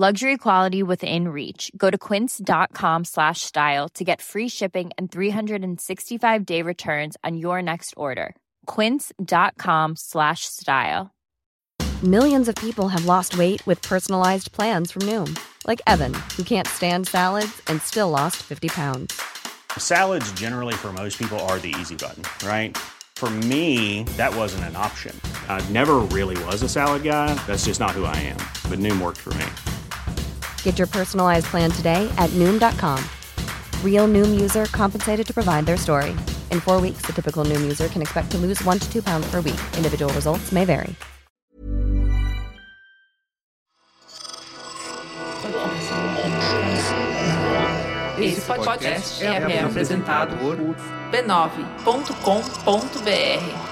Luxury quality within reach. Go to quince.com slash style to get free shipping and 365 day returns on your next order. Quince.com slash style. Millions of people have lost weight with personalized plans from Noom, like Evan, who can't stand salads and still lost 50 pounds. Salads, generally, for most people, are the easy button, right? For me, that wasn't an option. I never really was a salad guy. That's just not who I am. But Noom worked for me. Get your personalized plan today at Noom.com. Real Noom user compensated to provide their story. In four weeks, the typical Noom user can expect to lose one to two pounds per week. Individual results may vary. Esse podcast é apresentado por b9.com.br.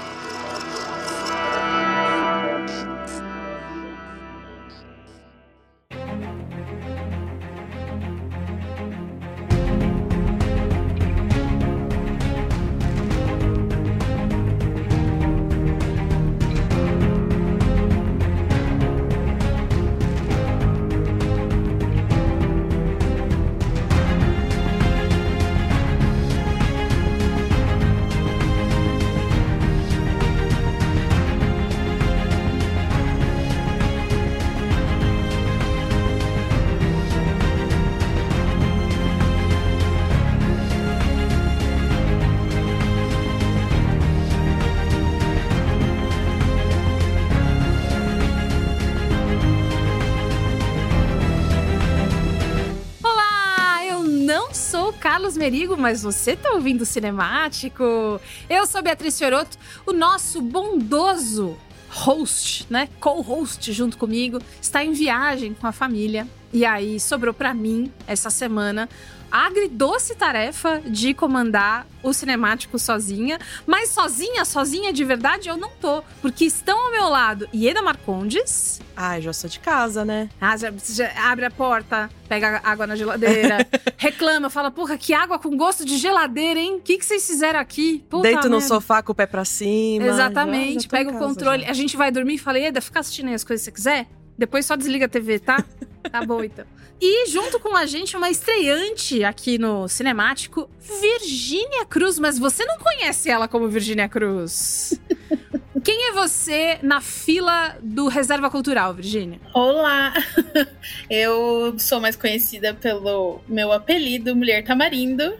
mas você tá ouvindo Cinemático. Eu sou Beatriz Fioroto, o nosso bondoso host, né? Co-host junto comigo, está em viagem com a família. E aí sobrou pra mim essa semana agridoce tarefa de comandar o cinemático sozinha, mas sozinha, sozinha de verdade eu não tô, porque estão ao meu lado Ieda Marcondes, Ai, já sou de casa, né? ah, já- já abre a porta, pega água na geladeira, reclama, fala, porra, que água com gosto de geladeira, hein? O que, que vocês fizeram aqui? Puta Deito no sofá com o pé pra cima. Exatamente, Já- já pega o controle. A gente vai dormir e fala, Eda, fica assistindo aí as coisas que você quiser. Depois só desliga a TV, tá? tá bom, então. E junto com a gente, uma estreante aqui no Cinemático, Virgínia Cruz. Mas você não conhece ela como Virgínia Cruz. Quem é você na fila do Reserva Cultural, Virgínia? Olá! Eu sou mais conhecida pelo meu apelido Mulher Tamarindo.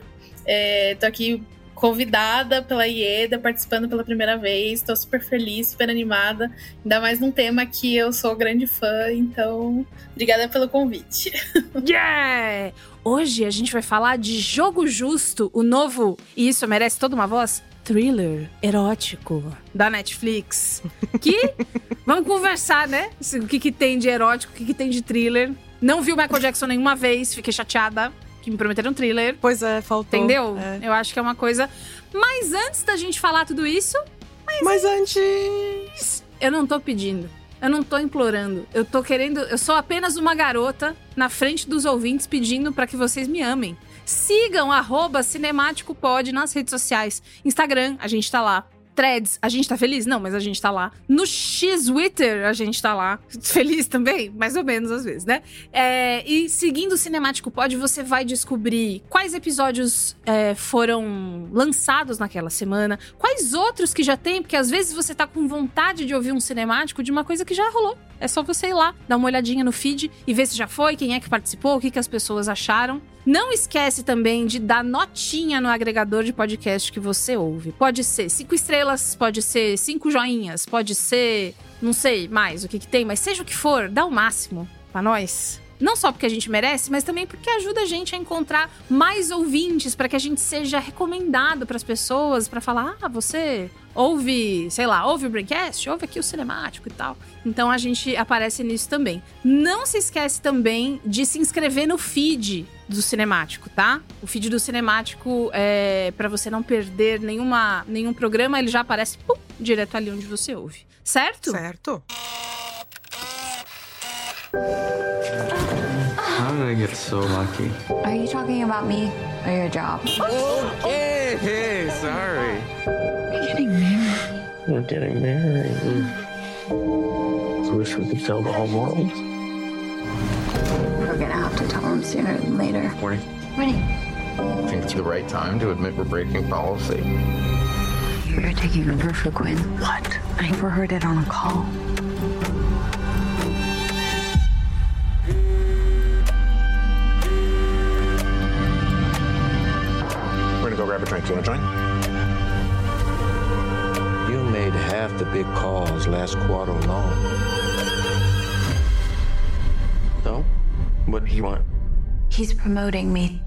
É, tô aqui convidada pela Ieda, participando pela primeira vez. Tô super feliz, super animada. Ainda mais num tema que eu sou grande fã, então obrigada pelo convite. Yeah! Hoje a gente vai falar de Jogo Justo, o novo, e isso merece toda uma voz, thriller erótico da Netflix. Que vamos conversar, né? O que, que tem de erótico, o que, que tem de thriller. Não vi o Michael Jackson nenhuma vez, fiquei chateada que me prometeram thriller. Pois é, faltou. Entendeu? É. Eu acho que é uma coisa. Mas antes da gente falar tudo isso, Mas antes. eu não tô pedindo. Eu não tô implorando. Eu tô querendo. Eu sou apenas uma garota na frente dos ouvintes pedindo pra que vocês me amem. Sigam arroba cinemáticopod nas redes sociais. Instagram, a gente tá lá. Threads, a gente tá feliz? Não, mas a gente tá lá. No X-Twitter, a gente tá lá. Feliz também? Mais ou menos, às vezes, né? É, e seguindo o Cinemático Pod, você vai descobrir quais episódios é, foram lançados naquela semana, quais outros que já tem, porque às vezes você tá com vontade de ouvir um cinemático de uma coisa que já rolou. É só você ir lá, dar uma olhadinha no feed e ver se já foi, quem é que participou, o que, que as pessoas acharam. Não esquece também de dar notinha no agregador de podcast que você ouve. Pode ser cinco estrelas, pode ser cinco joinhas, pode ser não sei mais o que, que tem, mas seja o que for, dá o máximo pra nós. Não só porque a gente merece, mas também porque ajuda a gente a encontrar mais ouvintes, para que a gente seja recomendado para as pessoas, para falar: ah, você ouve, sei lá, ouve o Braincast, ouve aqui o cinemático e tal. Então a gente aparece nisso também. Não se esquece também de se inscrever no feed do cinemático, tá? O feed do cinemático é para você não perder nenhuma, nenhum programa, ele já aparece pum, direto ali onde você ouve. Certo? Certo. How did I get so lucky? Are you talking about me or your job? Okay, hey, sorry. We're getting married. We're getting married. I wish we could tell the whole world. We're gonna have to tell them sooner than later. Morning. Winnie, I think it's the right time to admit we're breaking policy. You're taking Verfequin. What? I overheard it on a call. Go grab a drink. You wanna join? You made half the big calls last quarter alone. So, what do you want? He's promoting me.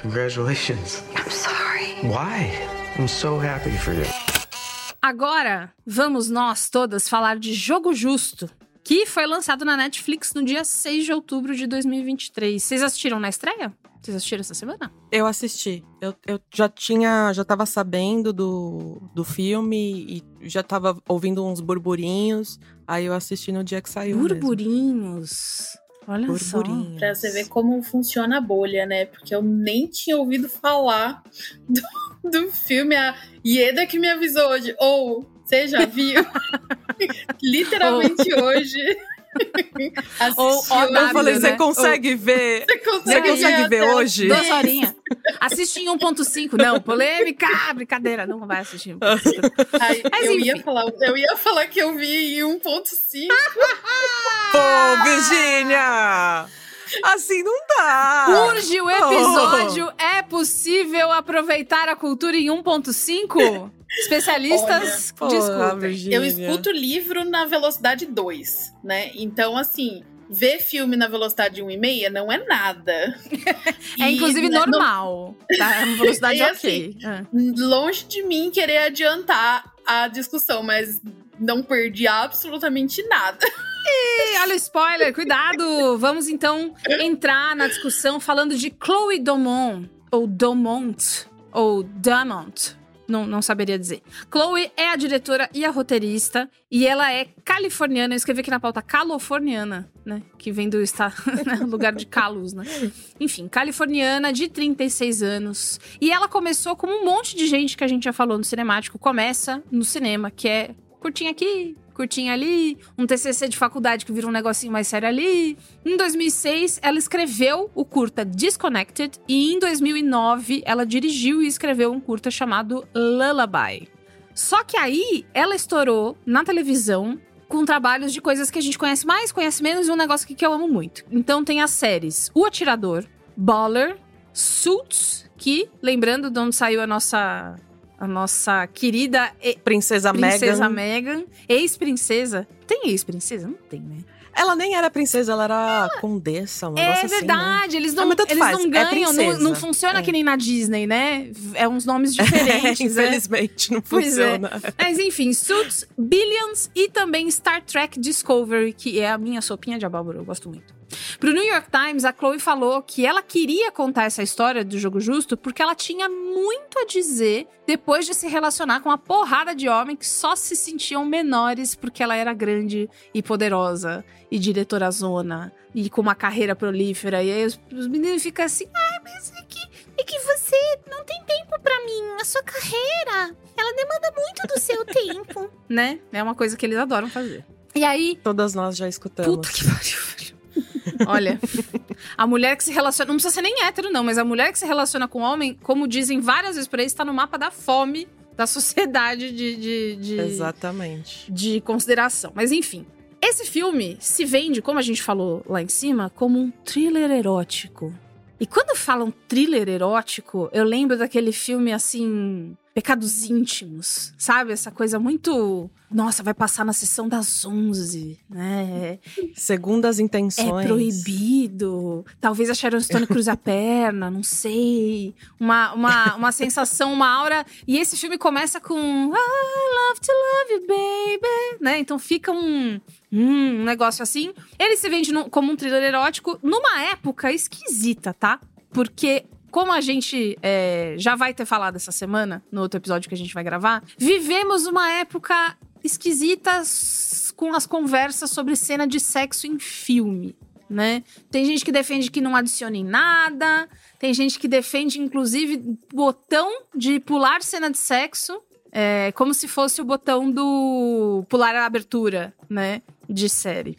Congratulations. I'm sorry. Why? I'm so happy for you. Agora, vamos nós todas falar de Jogo Justo, que foi lançado na Netflix no dia 6 de outubro de 2023. Vocês assistiram na estreia? Vocês assistiram essa semana? Eu assisti. Eu, eu já tinha, já tava sabendo do, do filme e já tava ouvindo uns burburinhos. Aí eu assisti no dia que saiu. mesmo. Burburinhos. Olha Burburinhos. Pra você ver como funciona a bolha, né? Porque eu nem tinha ouvido falar do, do filme. A Ieda que me avisou hoje. Ou, você já viu? Literalmente hoje. Ou ó, Eu W, falei, né? você consegue ver? Você consegue, Você consegue ver hoje? Duas horinhas. Assiste em 1.5. Não, polêmica, brincadeira. Não vai assistir. em 1.5. Ai, Mas eu, enfim. ia falar, eu ia falar que eu vi em 1.5. Pô, Virgínia! Assim não dá! Urge o episódio. É possível aproveitar a cultura em 1.5? Especialistas, desculpem. Virgínia. Eu escuto livro na velocidade 2, né? Então, assim, ver filme na velocidade 1,5 não é nada. É E, inclusive né, não- normal. Tá? Uma velocidade E ok. Ah. longe de mim querer adiantar a discussão, mas não perdi absolutamente nada. Ih, olha o spoiler, cuidado! Vamos então entrar na discussão falando de Chloe Domont, ou Domont, ou Damont. Não, não saberia dizer. Chloe é a diretora e a roteirista, e ela é californiana. Eu escrevi aqui na pauta californiana, né? Que vem do está, né, lugar de calos, né? Enfim, californiana, de 36 anos. E ela começou como um monte de gente que a gente já falou no cinemático, começa no cinema, que é curtinho aqui, curtinho ali, um TCC de faculdade que vira um negocinho mais sério ali. Em 2006, ela escreveu o curta Disconnected e em 2009 ela dirigiu e escreveu um curta chamado Lullaby. Só que aí ela estourou na televisão com trabalhos de coisas que a gente conhece mais, conhece menos e um negócio que, que eu amo muito. Então tem as séries O Atirador, Baller, Suits, que, lembrando de onde saiu a nossa a nossa querida e- Princesa, princesa Megan. Megan, ex-princesa. Tem ex-princesa? Não tem, né? Ela nem era princesa, ela era condessa, um É negócio assim, né? verdade, eles não, Ah, eles faz, não é ganham, não, princesa. não funciona É. que nem na Disney, né? É uns nomes É, diferentes, né? infelizmente, não é. funciona. Mas enfim, Suits, Billions e também Star Trek Discovery, que é a minha sopinha de abóbora, eu gosto muito. Pro New York Times, a Chloe falou que ela queria contar essa história do jogo justo porque ela tinha muito a dizer depois de se relacionar com uma porrada de homens que só se sentiam menores porque ela era grande e poderosa e diretora zona e com uma carreira prolífera. E aí os, os meninos ficam assim: ai, mas é que, é que você não tem tempo pra mim, a sua carreira, ela demanda muito do seu tempo. né? É uma coisa que eles adoram fazer. E aí, Todas nós já escutamos. Puta que pariu. Olha, a mulher que se relaciona. Não precisa ser nem hétero, não, mas a mulher que se relaciona com homem, como dizem várias vezes por aí, está no mapa da fome da sociedade de, de, de, Exatamente. de consideração. Mas enfim. Esse filme se vende, como a gente falou lá em cima, como um thriller erótico. E quando falam thriller erótico, eu lembro daquele filme assim. Pecados íntimos, sabe? Essa coisa muito. Nossa, vai passar na sessão das 11, né? Segundo as intenções. É proibido. Talvez a Sharon Stone cruze a perna, não sei. Uma, uma, uma sensação, uma aura. E esse filme começa com I love to love you, baby. Né? Então fica um, um negócio assim. Ele se vende no, como um thriller erótico numa época esquisita, tá? Porque como a gente é, já vai ter falado essa semana, no outro episódio que a gente vai gravar, vivemos uma época esquisita com as conversas sobre cena de sexo em filme. Né? Tem gente que defende que não adicione nada, tem gente que defende, inclusive, botão de pular cena de sexo, é, como se fosse o botão do pular a abertura, né? De série.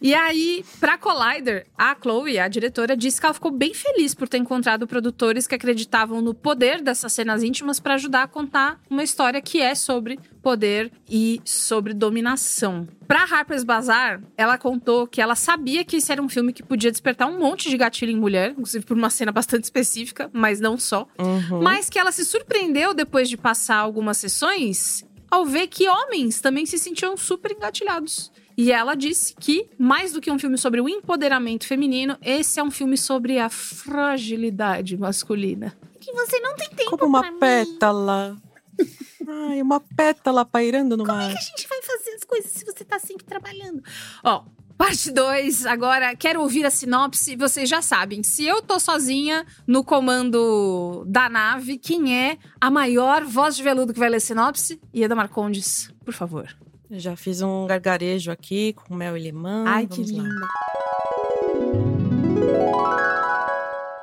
E aí, pra Collider, a Chloe, a diretora, disse que ela ficou bem feliz por ter encontrado produtores que acreditavam no poder dessas cenas íntimas para ajudar a contar uma história que é sobre poder e sobre dominação. Pra Harper's Bazaar, ela contou que ela sabia que esse era um filme que podia despertar um monte de gatilho em mulher, inclusive por uma cena bastante específica, mas não só. Uhum. Mas que ela se surpreendeu depois de passar algumas sessões ao ver que homens também se sentiam super engatilhados. E ela disse que, mais do que um filme sobre o empoderamento feminino, esse é um filme sobre a fragilidade masculina. Que você não tem tempo Como uma pra mim. pétala. Ai, uma pétala pairando no Como mar. é que a gente vai fazer as coisas se você tá sempre trabalhando? Ó, parte 2. Agora, quero ouvir a sinopse. Vocês já sabem, se eu tô sozinha no comando da nave, quem é a maior voz de veludo que vai ler sinopse? Ieda Marcondes, por favor. Já fiz um gargarejo aqui com mel e limão. Ai, que Vamos lá. linda.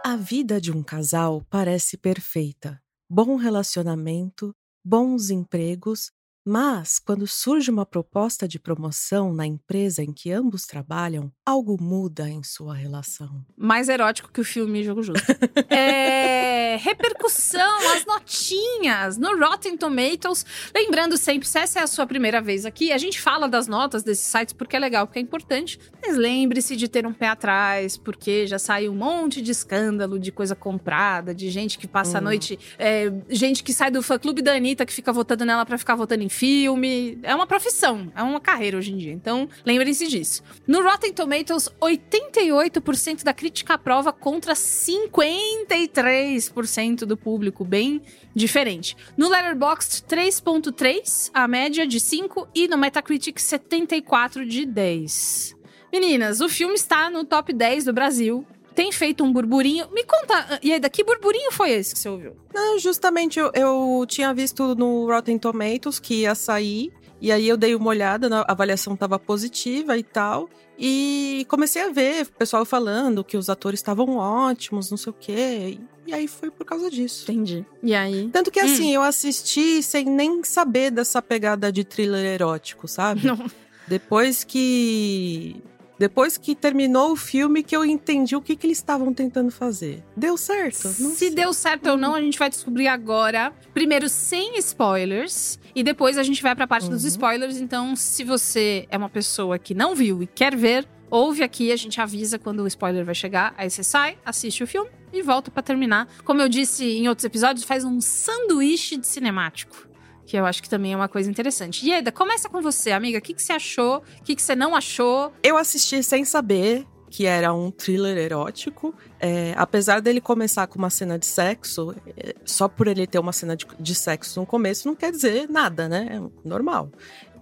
A vida de um casal parece perfeita. Bom relacionamento, bons empregos, mas quando surge uma proposta de promoção na empresa em que ambos trabalham, algo muda em sua relação. Mais erótico que o filme Jogo Justo. é, repercussão, as notinhas no Rotten Tomatoes. Lembrando sempre, se essa é a sua primeira vez aqui, a gente fala das notas desses sites porque é legal, porque é importante. Mas lembre-se de ter um pé atrás, porque já saiu um monte de escândalo, de coisa comprada, de gente que passa a Hum. noite. é, gente que sai do fã clube da Anitta, que fica votando nela pra ficar votando em filme. É uma profissão, é uma carreira hoje em dia. Então, lembrem-se disso. No Rotten Tomatoes, 88% da crítica aprova contra 53% do público, bem diferente. No Letterboxd, 3.3, a média de 5, e no Metacritic, 74 de 10. Meninas, o filme está no top 10 do Brasil. Tem feito um burburinho. Me conta, Ieda, que burburinho foi esse que você ouviu? Não, justamente eu, eu tinha visto no Rotten Tomatoes que ia sair. E aí eu dei uma olhada, na- a avaliação estava positiva e tal. E comecei a ver o pessoal falando que os atores estavam ótimos, não sei o quê. E aí foi por causa disso. Entendi. E aí? Tanto que Hum. assim, eu assisti sem nem saber dessa pegada de thriller erótico, sabe? Não. Depois que. Depois que terminou o filme, que eu entendi o que, que eles estavam tentando fazer. Deu certo? Não Se sei. deu certo ou não, a gente vai descobrir agora. Primeiro, sem spoilers. E depois a gente vai pra parte dos Uhum. spoilers. Então, se você é uma pessoa que não viu e quer ver, ouve aqui, a gente avisa quando o spoiler vai chegar. Aí você sai, assiste o filme e volta pra terminar. Como eu disse em outros episódios, faz um sanduíche de cinemático. Que eu acho que também é uma coisa interessante. Ieda, começa com você, amiga. O que, que você achou? O que, que você não achou? Eu assisti sem saber que era um thriller erótico. É, apesar dele começar com uma cena de sexo, é, só por ele ter uma cena de, de sexo no começo não quer dizer nada, né? É normal.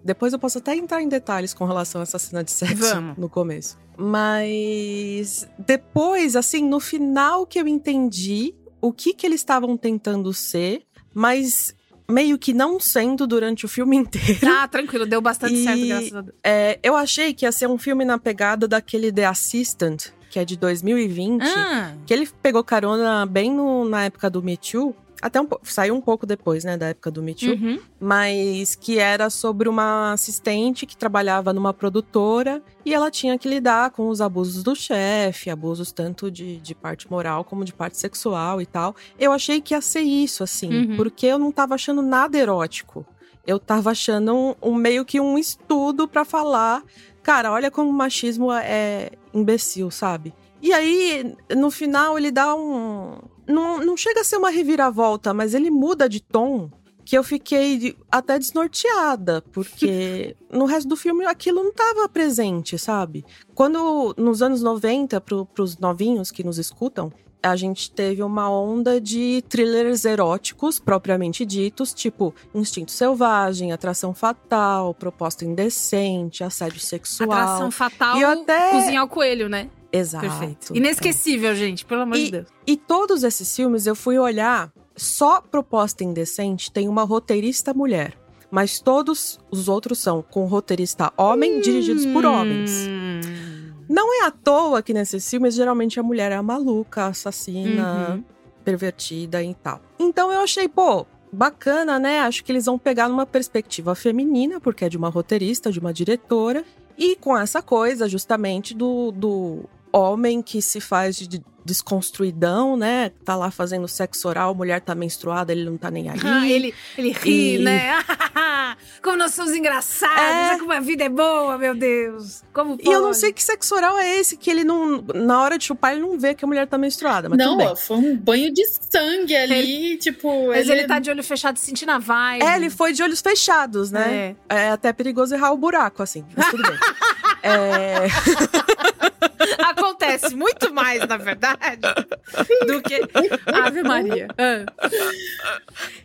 Depois eu posso até entrar em detalhes com relação a essa cena de sexo Vamos. no começo. Mas depois, assim, no final que eu entendi o que, que eles estavam tentando ser, mas meio que não sendo durante o filme inteiro. Ah, tranquilo, deu bastante E- certo, graças a Deus. É, eu achei que ia ser um filme na pegada daquele The Assistant, que é de 2020. Ah, Que ele pegou carona bem no- na época do Me Too. Até um saiu um pouco depois, né, da época do Me Too. uhum. Mas que era sobre uma assistente que trabalhava numa produtora e ela tinha que lidar com os abusos do chefe, abusos tanto de, de parte moral como de parte sexual e tal. Eu achei que ia ser isso, assim, Uhum. porque eu não tava achando nada erótico. Eu tava achando um, um meio que um estudo pra falar Cara, olha como o machismo é imbecil, sabe? E aí, no final, ele dá um. Não, não chega a ser uma reviravolta, mas ele muda de tom que eu fiquei até desnorteada, porque no resto do filme aquilo não estava presente, sabe? Quando, nos anos 90, para os novinhos que nos escutam, a gente teve uma onda de thrillers eróticos, propriamente ditos, tipo Instinto Selvagem, Atração Fatal, Proposta Indecente, Assédio Sexual. Atração Fatal, e até... Cozinhar o Coelho, né? Exato. Perfeito. Inesquecível, é. gente, pelo amor e, de Deus. E todos esses filmes eu fui olhar, só Proposta Indecente tem uma roteirista mulher. Mas todos os outros são com roteirista homem, hum... dirigidos por homens. Não é à toa que nesses filmes geralmente a mulher é a maluca, a assassina, uhum. pervertida e tal. Então eu achei, pô, bacana, né? Acho que eles vão pegar numa perspectiva feminina, porque é de uma roteirista, de uma diretora, e com essa coisa justamente do, do homem que se faz de desconstruidão, né? Tá lá fazendo sexo oral, mulher tá menstruada, ele não tá nem aí. Ah, ele, ele ri, e... né? como nós somos engraçados, é... como a vida é boa, meu Deus. Como pode? E eu não sei que sexo oral é esse, que ele não. Na hora de chupar, ele não vê que a mulher tá menstruada. Mas não, foi um banho de sangue ali, ele... tipo. Mas ele... ele tá de olho fechado sentindo a vibe. É, ele foi de olhos fechados, né? É, é até perigoso errar o buraco, assim. Mas tudo bem. é. Acontece muito mais, na verdade, do que Ave Maria. Ah.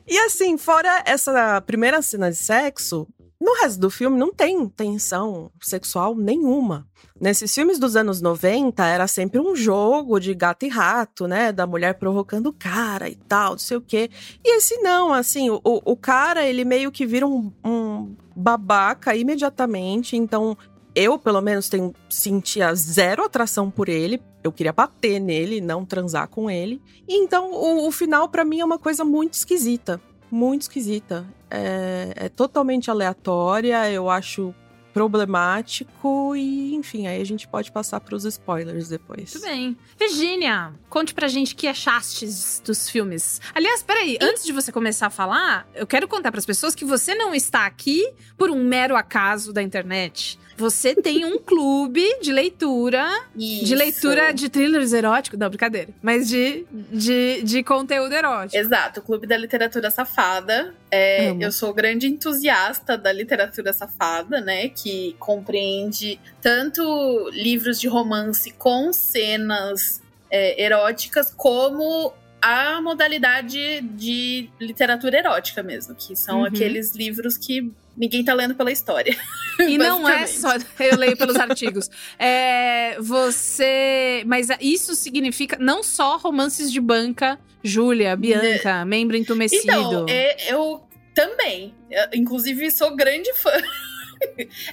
E assim, fora essa primeira cena de sexo, no resto do filme não tem tensão sexual nenhuma. Nesses filmes dos anos 90, era sempre um jogo de gato e rato, né? Da mulher provocando o cara e tal, não sei o quê. E esse não, assim, o, o cara, ele meio que vira um, um babaca imediatamente. Então, eu, pelo menos, tenho, sentia zero atração por ele. Eu queria bater nele, não transar com ele. E então, o, o final, para mim, é uma coisa muito esquisita. Muito esquisita. É, é totalmente aleatória. Eu acho problemático e, enfim, aí a gente pode passar para os spoilers depois. Muito bem. Virgínia, conte pra gente o que achastes dos filmes. Aliás, peraí, e... antes de você começar a falar, eu quero contar para as pessoas que você não está aqui por um mero acaso da internet. Você tem um clube de leitura. Isso. De leitura de thrillers eróticos. Não, brincadeira. Mas de, de, de conteúdo erótico. Exato, o Clube da Literatura Safada. É, eu sou grande entusiasta da literatura safada, né? Que compreende tanto livros de romance com cenas é, eróticas, como a modalidade de literatura erótica mesmo, que são uhum. aqueles livros que ninguém tá lendo pela história. E não é só. Eu leio pelos artigos. É, você. Mas isso significa não só romances de banca, Júlia, Bianca, é, membro entumecido. Então, é, eu também. Eu, inclusive, sou grande fã.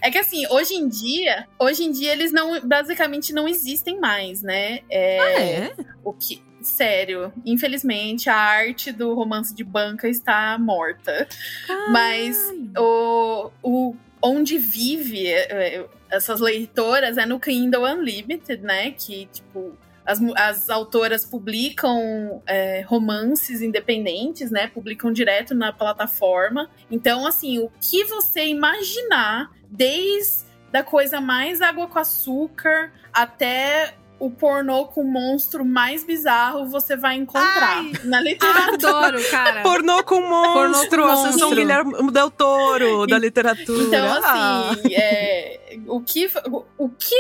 É que assim, hoje em dia, hoje em dia eles não basicamente não existem mais, né? É, ah, é? O que sério, infelizmente a arte do romance de banca está morta. Mas o, o onde vive é, é, essas leitoras é no Kindle Unlimited, né? Que, tipo, as, as autoras publicam é, romances independentes, né? Publicam direto na plataforma. Então, assim, o que você imaginar, desde da coisa mais água com açúcar até o pornô com o monstro mais bizarro você vai encontrar Ai, na literatura. Adoro, cara. pornô com monstro. Pornô com monstro. São Guilherme Del Toro da literatura. Então, assim, ah. é, o que, o, que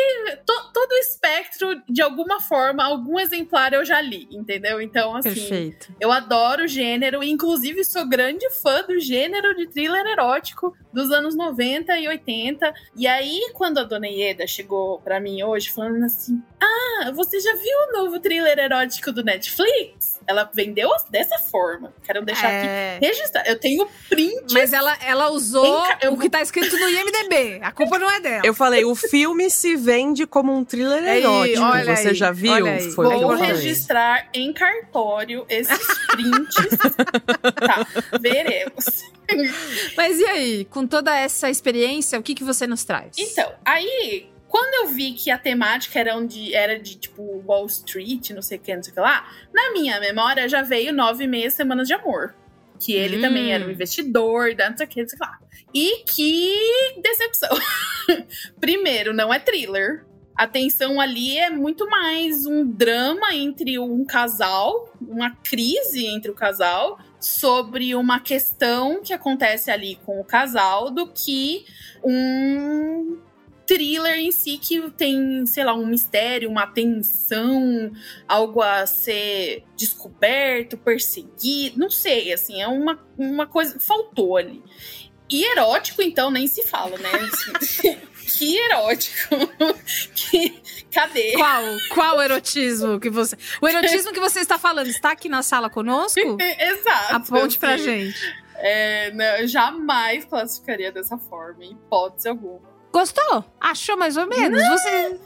to, todo o espectro, de alguma forma, algum exemplar eu já li, entendeu? Então, assim, Perfeito. eu adoro o gênero, inclusive sou grande fã do gênero de thriller erótico dos anos 90 e 80. E aí, quando a dona Ieda chegou para mim hoje, falando assim: Ah, você já viu o novo thriller erótico do Netflix? Ela vendeu dessa forma. Quero deixar é... aqui registrado. Eu tenho print. Mas ela, ela usou o que tá escrito no IMDB. A culpa não é dela. Eu falei, o filme se vende como um thriller aí, erótico. Você aí, já viu? Foi Vou registrar em cartório esses prints. tá, veremos. Mas e aí, com toda essa experiência, o que, que você nos traz? Então, aí quando eu vi que a temática era, onde, era de, tipo, Wall Street, não sei o que, não sei o que lá, na minha memória já veio nove e meia semanas de amor. Que ele Hum. também era um investidor, da não sei o que, não sei lá. E que decepção. Primeiro, não é thriller. A tensão ali é muito mais um drama entre um casal, uma crise entre o casal, sobre uma questão que acontece ali com o casal, do que um thriller em si que tem, sei lá, um mistério, uma tensão, algo a ser descoberto, perseguido, não sei, assim, é uma, uma coisa. Faltou ali. E erótico, então, nem se fala, né? que erótico. que, cadê? Qual? Qual erotismo que você. O erotismo que você está falando está aqui na sala conosco? Exato. Aponte pra assim. gente. É, não, eu jamais classificaria dessa forma, em hipótese alguma. Gostou? Achou mais ou menos? Você.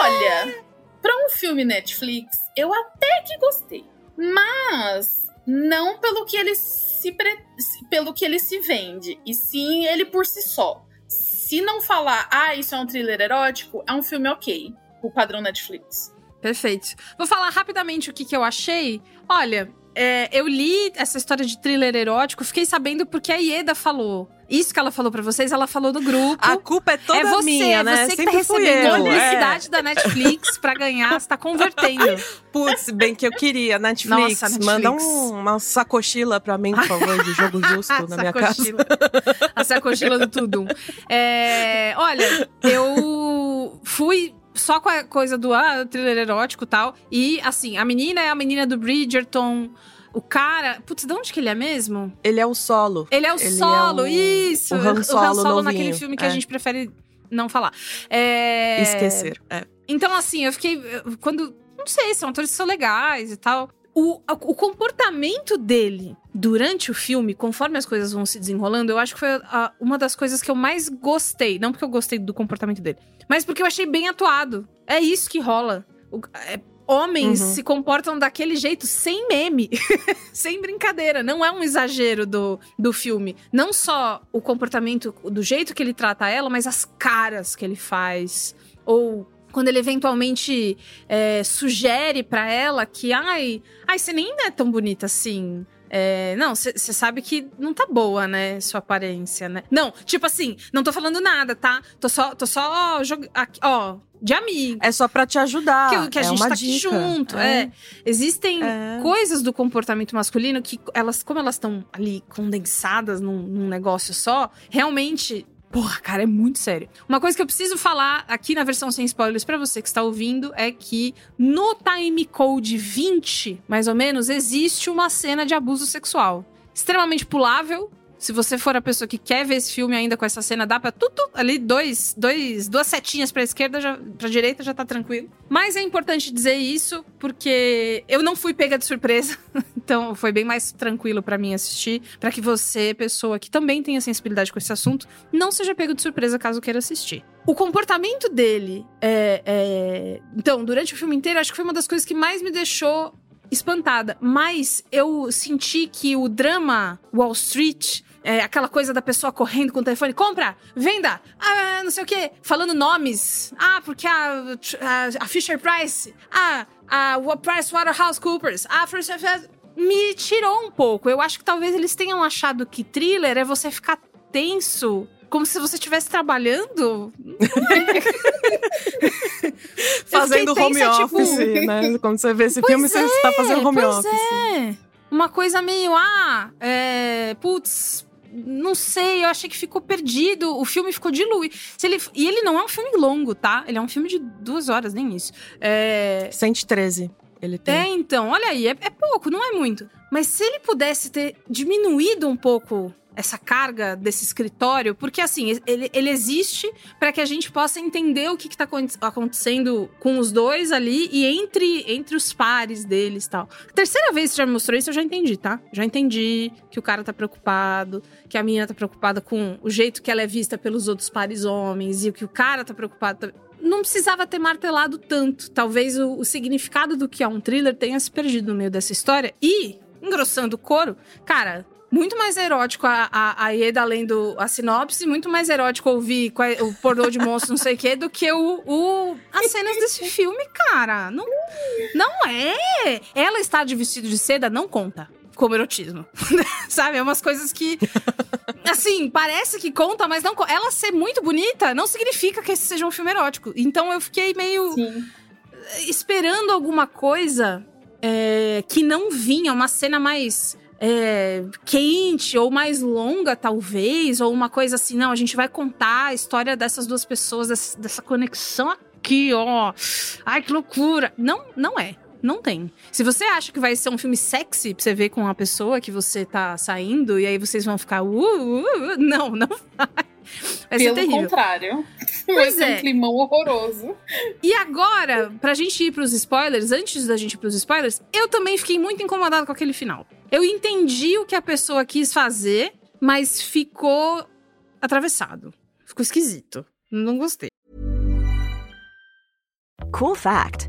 Olha, pra um filme Netflix, eu até que gostei. Mas não pelo que ele se pre- pelo que ele se vende, e sim ele por si só. Se não falar, ah, isso é um thriller erótico, é um filme ok, o padrão Netflix. Perfeito. Vou falar rapidamente o que, que eu achei. Olha, é, eu li essa história de thriller erótico, fiquei sabendo porque a Ieda falou. Isso que ela falou pra vocês, ela falou do grupo. A culpa é toda é você, minha, né? você que Sempre tá fui recebendo eu, publicidade da Netflix pra ganhar, você tá convertendo. Putz, bem que eu queria. Netflix, Nossa, Netflix. manda um- uma sacochila pra mim, por favor, de jogo justo na minha casa. A sacochila do Tudum. É, olha, eu fui só com a coisa do ah, thriller erótico e tal. E, assim, a menina é a menina do Bridgerton. O cara. Putz, de onde que ele é mesmo? Ele é o solo. Ele é o Ele é solo, o- isso. o Han Solo naquele novinho, filme que é. a gente prefere não falar. É... Esquecer. É. Então, assim, eu fiquei. Quando. Não sei, são atores que são legais e tal. O, o comportamento dele durante o filme, conforme as coisas vão se desenrolando, eu acho que foi a- uma das coisas que eu mais gostei. Não porque eu gostei do comportamento dele, mas porque eu achei bem atuado. É isso que rola. O- é- homens Uhum. se comportam daquele jeito sem meme, sem brincadeira. Não é um exagero do, do filme. Não só o comportamento, do jeito que ele trata ela, mas as caras que ele faz. Ou quando ele eventualmente é, sugere pra ela que, ai, ai, você nem é tão bonita assim. É, não, você sabe que não tá boa, né? Sua aparência, né? Não, tipo assim, não tô falando nada, tá? Tô só, tô só jogando. Ó, de amigo. É só pra te ajudar. Que, que a é gente uma tá aqui dica. junto. É. Existem É. coisas do comportamento masculino que elas, como elas estão ali condensadas num, num negócio só, realmente. Porra, cara, é muito sério. Uma coisa que eu preciso falar aqui na versão sem spoilers pra você que está ouvindo é que no time code 20, mais ou menos, existe uma cena de abuso sexual. Extremamente pulável. Se você for a pessoa que quer ver esse filme ainda com essa cena, dá pra tudo ali, dois, dois, duas setinhas pra esquerda, já, pra direita já tá tranquilo. Mas é importante dizer isso, porque eu não fui pega de surpresa. Então foi bem mais tranquilo pra mim assistir, Pra que você, pessoa que também tenha sensibilidade com esse assunto, não seja pego de surpresa caso queira assistir. O comportamento dele é, é- Então, durante o filme inteiro, acho que foi uma das coisas que mais me deixou espantada. Mas eu senti que o drama Wall Street. É, aquela coisa da pessoa correndo com o telefone, compra, venda, ah, não sei o quê, falando nomes. Ah, porque a, a, a Fisher Price, ah, a Price Waterhouse Coopers, a Fisher me tirou um pouco. Eu acho que talvez eles tenham achado que thriller é você ficar tenso. Como se você estivesse trabalhando. Fazendo home tensa, tipo, office, né? Quando você vê esse Pois filme, você está fazendo home pois office. É. Uma coisa meio, ah, é, putz, não sei, eu achei que ficou perdido. O filme ficou diluído. Se ele, e ele não é um filme longo, tá? Ele é um filme de duas horas, nem isso. É, 113 ele tem. é, então, olha aí, é, é pouco, não é muito. Mas se ele pudesse ter diminuído um pouco essa carga desse escritório, porque assim, ele, ele existe para que a gente possa entender o que, tá acon- acontecendo com os dois ali e entre, entre os pares deles e tal. Terceira vez que você já me mostrou isso, eu já entendi, tá? Já entendi que o cara tá preocupado, que a menina tá preocupada com o jeito que ela é vista pelos outros pares homens e que o cara tá preocupado não precisava ter martelado tanto. Talvez o, o significado do que é um thriller tenha se perdido no meio dessa história. E, engrossando o couro, cara. Muito mais erótico a, a, a Ieda lendo a sinopse, muito mais erótico ouvir é o pornô de monstro, não sei o quê, do que o, o, as cenas desse filme, cara. Não, não é. Ela estar de vestido de seda não conta. Como erotismo. Sabe? É umas coisas que. Assim, parece que conta, mas não. Ela ser muito bonita não significa que esse seja um filme erótico. Então eu fiquei meio. Sim. esperando alguma coisa é, que não vinha, uma cena mais. é, quente ou mais longa, talvez, ou uma coisa assim, não, a gente vai contar a história dessas duas pessoas, dessa, dessa conexão aqui, ó. Ai, que loucura. Não, não é. Não tem. Se você acha que vai ser um filme sexy pra você ver com a pessoa que você tá saindo, e aí vocês vão ficar. Uh, uh, uh", não, não vai. Vai ser Pelo terrível. contrário. Vai Pois ser é. um climão horroroso. E agora, pra gente ir pros spoilers, antes da gente ir pros spoilers, eu também fiquei muito incomodada com aquele final. Eu entendi o que a pessoa quis fazer, mas ficou atravessado. Ficou esquisito. Não gostei. Cool fact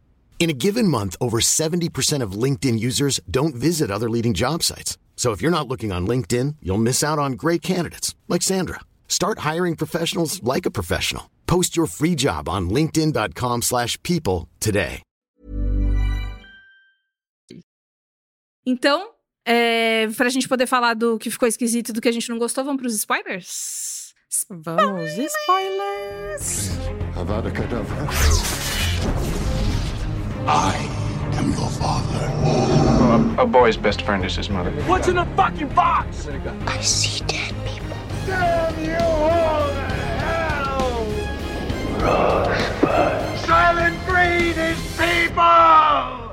In a given month, over 70% of LinkedIn users don't visit other leading job sites. So if you're not looking on LinkedIn, you'll miss out on great candidates like Sandra. Start hiring professionals like a professional. Post your free job on linkedin.com/people slash people today. Então, é, pra gente poder falar do que ficou esquisito e do que a gente não gostou, vamos pros spoilers? Vamos, spoilers! Avada Kedavra. I am your father. A, a boy's best friend is his mother. What's in the fucking box? I see dead people. Damn you all to hell! Silent breed is people!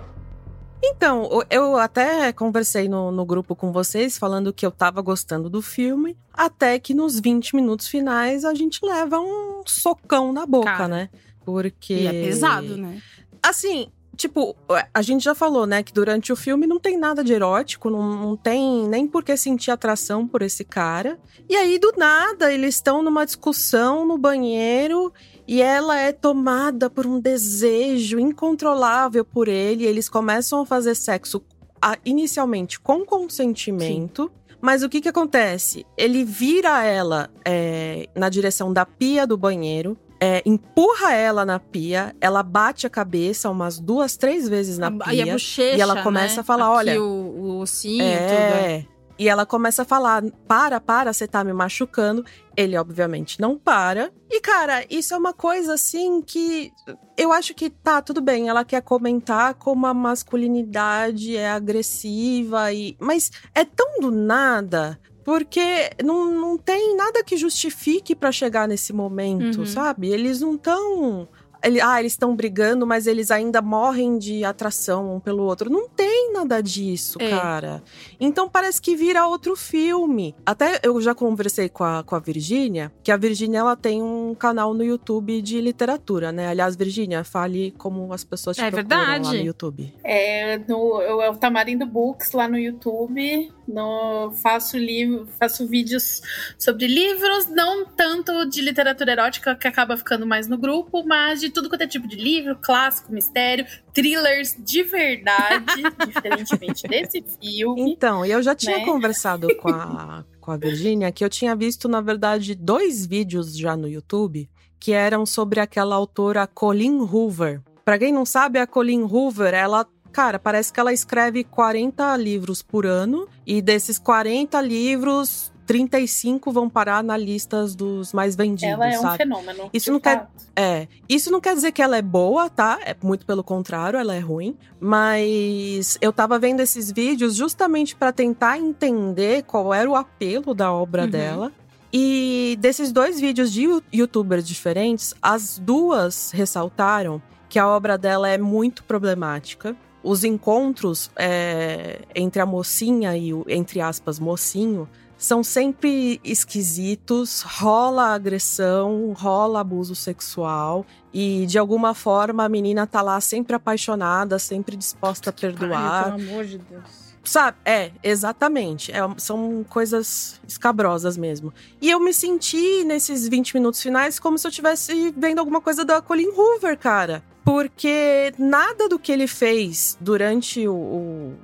Então, eu até conversei no, no grupo com vocês falando que eu tava gostando do filme, até que nos 20 minutos finais a gente leva um socão na boca, Cara. né? Porque. E é pesado, né? Assim, tipo, a gente já falou, né, que durante o filme não tem nada de erótico, não, não tem nem por que sentir atração por esse cara. E aí, do nada, eles estão numa discussão no banheiro e ela é tomada por um desejo incontrolável por ele. Eles começam a fazer sexo a- inicialmente com consentimento. Mas o que que acontece? Ele vira ela é, na direção da pia do banheiro, é, empurra ela na pia, ela bate a cabeça umas duas, três vezes na pia. e a bochecha, e ela começa né? a falar: Aqui olha. o, o ossinho, tudo. É. E ela começa a falar: para, para, você tá me machucando. Ele, obviamente, não para. E, cara, isso é uma coisa assim que eu acho que tá, tudo bem. Ela quer comentar como a masculinidade é agressiva, e mas é tão do nada. Porque não, não tem nada que justifique pra chegar nesse momento, Uhum. sabe? Eles não estão. Ele, ah, eles estão brigando, mas eles ainda morrem de atração um pelo outro. Não tem nada disso, É. cara. Então parece que vira outro filme. Até eu já conversei com a, com a Virgínia, que a Virgínia ela tem um canal no YouTube de literatura, né? Aliás, Virgínia, fale como as pessoas te É procuram lá verdade. no YouTube. É, no, eu, é o Tamarindo Books lá no YouTube. No, faço, livro, faço vídeos sobre livros, não tanto de literatura erótica, que acaba ficando mais no grupo, mas de tudo quanto é tipo de livro, clássico, mistério, thrillers de verdade, diferentemente desse filme. Então, eu já tinha né? conversado com a, com a Virgínia que eu tinha visto, na verdade, dois vídeos já no YouTube que eram sobre aquela autora Colleen Hoover. Pra quem não sabe, a Colleen Hoover, ela. Cara, parece que ela escreve 40 livros por ano, e desses 40 livros, 35 vão parar na lista dos mais vendidos. Ela é um sabe? fenômeno. Isso não quer, é, isso não quer dizer que ela é boa, tá? É muito pelo contrário, ela é ruim. Mas eu tava vendo esses vídeos justamente pra tentar entender qual era o apelo da obra Uhum. dela. E desses dois vídeos de you- youtubers diferentes, as duas ressaltaram que a obra dela é muito problemática. Os encontros é, entre a mocinha e o, entre aspas, mocinho, são sempre esquisitos, rola agressão, rola abuso sexual e de alguma forma a menina tá lá sempre apaixonada, sempre disposta a perdoar. Ai, pelo amor de Deus. Sabe? É, exatamente. É, são coisas escabrosas mesmo. E eu me senti nesses 20 minutos finais como se eu estivesse vendo alguma coisa da Colin Hoover, cara. Porque nada do que ele fez durante o, o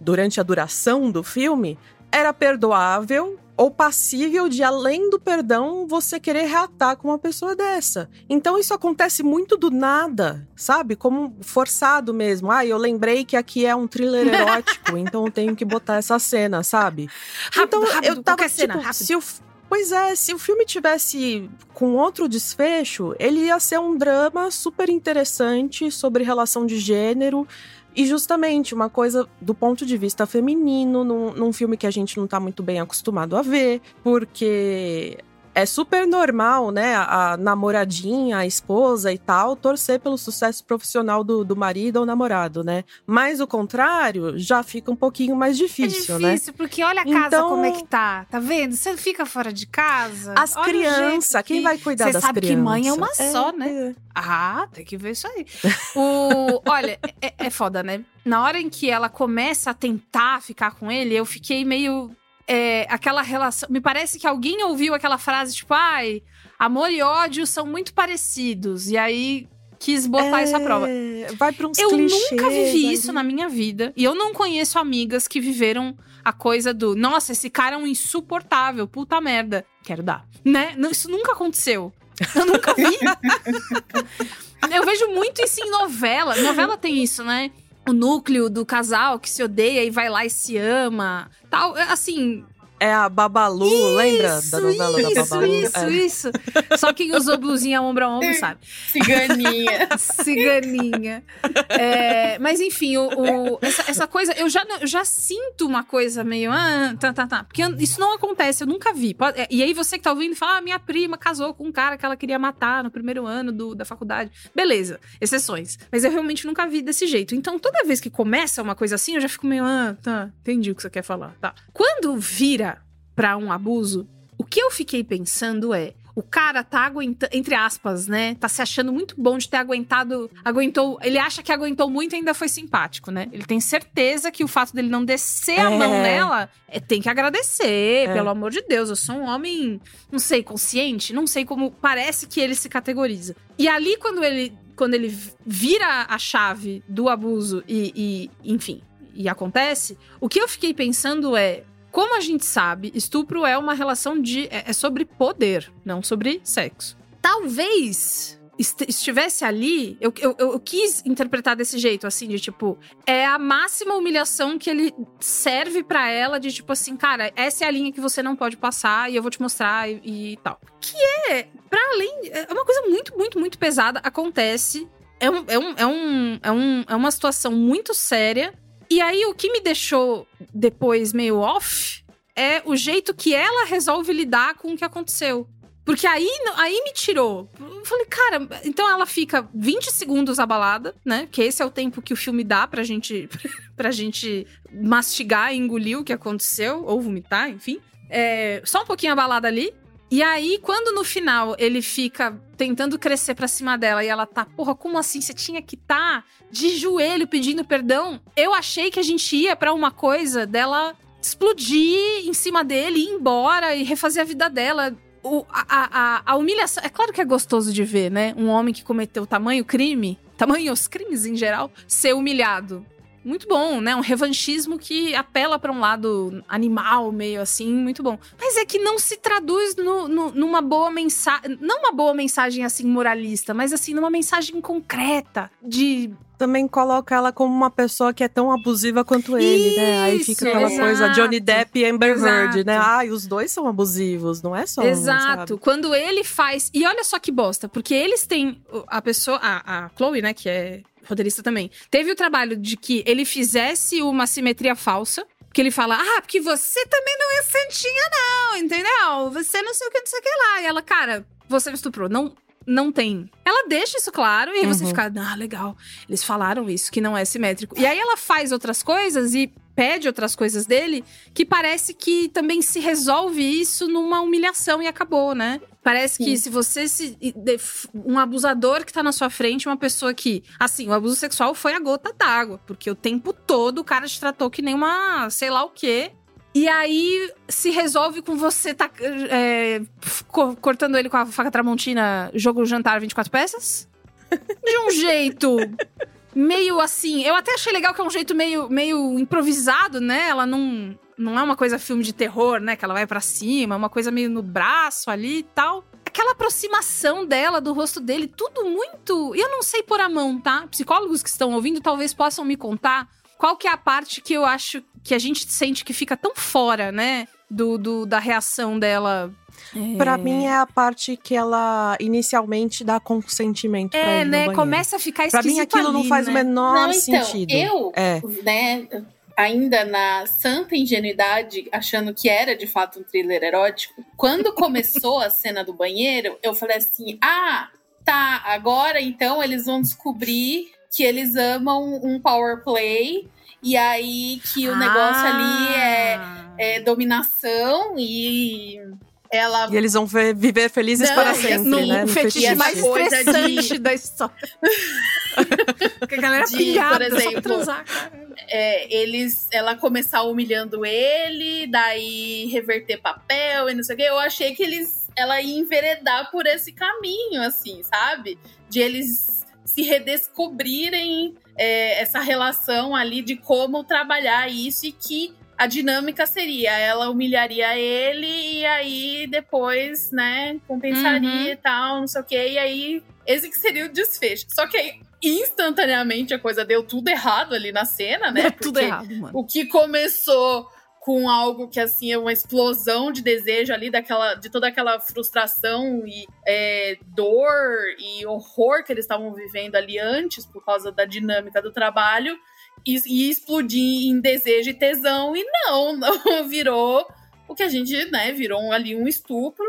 durante a duração do filme era perdoável ou passível de, além do perdão, você querer reatar com uma pessoa dessa. Então isso acontece muito do nada, sabe? Como forçado mesmo. Ah, eu lembrei que aqui é um thriller erótico, então eu tenho que botar essa cena, sabe? Rápido, então rápido, eu tava qualquer cena, tipo, rápido. se o Pois é, se o filme tivesse com outro desfecho, ele ia ser um drama super interessante sobre relação de gênero. E justamente uma coisa do ponto de vista feminino, num, num filme que a gente não tá muito bem acostumado a ver, porque é super normal, né? A namoradinha, a esposa e tal, torcer pelo sucesso profissional do, do marido ou namorado, né? Mas o contrário já fica um pouquinho mais difícil, é né? difícil, porque olha a casa Então- como é que tá. Tá vendo? Você fica fora de casa. As crianças, quem que- vai cuidar Você das sabe que mãe é uma crianças? só, É, né? Ah, tem que ver isso aí. O, olha, é, é foda, né? Na hora em que ela começa a tentar ficar com ele, eu fiquei meio. É, aquela relação. Me parece que alguém ouviu aquela frase, tipo, ai, amor e ódio são muito parecidos. E aí quis botar isso à prova. É, Vai pra uns Eu clichês nunca vivi ali. isso na minha vida. E eu não conheço amigas que viveram a coisa do, nossa, esse cara é um insuportável, puta merda. Quero dar. Né? Não, isso nunca aconteceu. Eu nunca vi. eu vejo muito isso em novela. Novela tem isso, né? O núcleo do casal que se odeia e vai lá e se ama. Tal, assim, É a Babalu, lembra da novela isso, da Babalu? Isso, É. isso. Só quem usou blusinha ombro a ombro sabe. Ciganinha. Ciganinha. É, mas enfim, o, o- essa, essa coisa, eu já, eu já sinto uma coisa meio. Ah, tá, tá, tá. Porque isso não acontece, eu nunca vi. É, e aí você que tá ouvindo fala: ah, minha prima casou com um cara que ela queria matar no primeiro ano do- da faculdade. Beleza, exceções. Mas eu realmente nunca vi desse jeito. Então toda vez que começa uma coisa assim, eu já fico meio. Ah, tá, entendi o que você quer falar. Tá. Quando vira pra um abuso, o que eu fiquei pensando é. O cara tá aguentando, entre aspas, né? Tá se achando muito bom de ter aguentado. Aguentou. Ele acha que aguentou muito e ainda foi simpático, né? Ele tem certeza que o fato dele não descer a É. mão nela é, tem que agradecer, É. pelo amor de Deus. Eu sou um homem, não sei, consciente, não sei como. Parece que ele se categoriza. E ali, quando ele, quando ele vira a chave do abuso e, e enfim, e acontece, o que eu fiquei pensando é. Como a gente sabe, estupro é uma relação de. é, é sobre poder, não sobre sexo. Talvez est- estivesse ali, eu, eu, eu quis interpretar desse jeito, assim, de tipo, é a máxima humilhação que ele serve pra ela, de tipo assim, cara, essa é a linha que você não pode passar e eu vou te mostrar e, e tal. Que é, pra além, é uma coisa muito, muito, muito pesada, acontece. É, um, é, um, é, um, é, um, é uma situação muito séria. E aí, o que me deixou depois meio off é o jeito que ela resolve lidar com o que aconteceu. Porque aí, aí me tirou. Eu falei, cara, então ela fica 20 segundos abalada, né? Que esse é o tempo que o filme dá pra gente, pra gente mastigar e engolir o que aconteceu, ou vomitar, enfim. É, só um pouquinho abalada ali. E aí, quando no final ele fica tentando crescer pra cima dela e ela tá, porra, como assim? Você tinha que tá de joelho pedindo perdão? Eu achei que a gente ia pra uma coisa dela explodir em cima dele, ir embora e refazer a vida dela. O- a, a- a humilhação. É claro que é gostoso de ver, né? Um homem que cometeu tamanho crime, tamanhos crimes em geral, ser humilhado. Muito bom, né? Um revanchismo que apela pra um lado animal, meio assim, muito bom. Mas é que não se traduz no- no- numa boa mensagem. Não uma boa mensagem assim moralista, mas assim, numa mensagem concreta de Também coloca ela como uma pessoa que é tão abusiva quanto ele, né? Aí Isso, fica aquela exato. coisa Johnny Depp e Amber Heard, né? Ai, os dois são abusivos, não é só um, Exato. sabe? Quando ele faz. E olha só que bosta, porque eles têm. A pessoa. A, a Chloe, né, que é roteirista também, teve o trabalho de que ele fizesse uma simetria falsa. Que ele fala, ah, porque você também não é santinha, não, entendeu? Você não sei o que, não sei o que lá. E ela, cara, você me estuprou. Não, não tem. Ela deixa isso claro, e aí você Uhum. fica, ah, legal. Eles falaram isso, que não é simétrico. E aí ela faz outras coisas e pede outras coisas dele, que parece que também se resolve isso numa humilhação e acabou, né? Parece que se você se. Um abusador que tá na sua frente, uma pessoa que. Assim, o abuso sexual foi a gota d'água. Porque o tempo todo o cara te tratou que nem uma. sei lá o quê. E aí se resolve com você tá, é, co- cortando ele com a faca tramontina, jogo jantar 24 peças. De um jeito meio assim. Eu até achei legal que é um jeito meio, meio improvisado, né? Ela não, não é uma coisa filme de terror, né? Que ela vai pra cima, é uma coisa meio no braço ali e tal. Aquela aproximação dela, do rosto dele, tudo muito. Eu não sei pôr a mão, tá? Psicólogos que estão ouvindo talvez possam me contar qual que é a parte que eu acho que a gente sente que fica tão fora, né? Do, do- da reação dela. Pra mim é a parte que ela inicialmente dá consentimento pra É, ele no né? banheiro. Começa a ficar Pra mim esquisito aquilo não ali, faz o né? menor Não, então, sentido. eu, É. né, ainda na santa ingenuidade, achando que era de fato um thriller erótico, quando começou a cena do banheiro, eu falei assim: ah, tá, agora então eles vão descobrir que eles amam um power play. E aí que o negócio ali é, é dominação e ela E eles vão ver- viver felizes Não, para sempre, assim, né? No fetiche é mais estressante de- da história. Porque a galera de, pingada, por exemplo, transar. é, eles, ela começar humilhando ele, daí reverter papel e não sei o quê. Eu achei que eles, ela ia enveredar por esse caminho, assim, sabe? De eles se redescobrirem é, essa relação ali de como trabalhar isso e que a dinâmica seria ela humilharia ele e aí depois, né, compensaria Uhum. e tal, não sei o quê. E aí, esse que seria o desfecho. Só que aí, instantaneamente a coisa deu tudo errado ali na cena, né? Deu tudo errado, mano. O que começou com algo que assim é uma explosão de desejo ali daquela de toda aquela frustração e é, dor e horror que eles estavam vivendo ali antes por causa da dinâmica do trabalho e, e explodir em desejo e tesão e não, não virou o que a gente né virou ali um estupro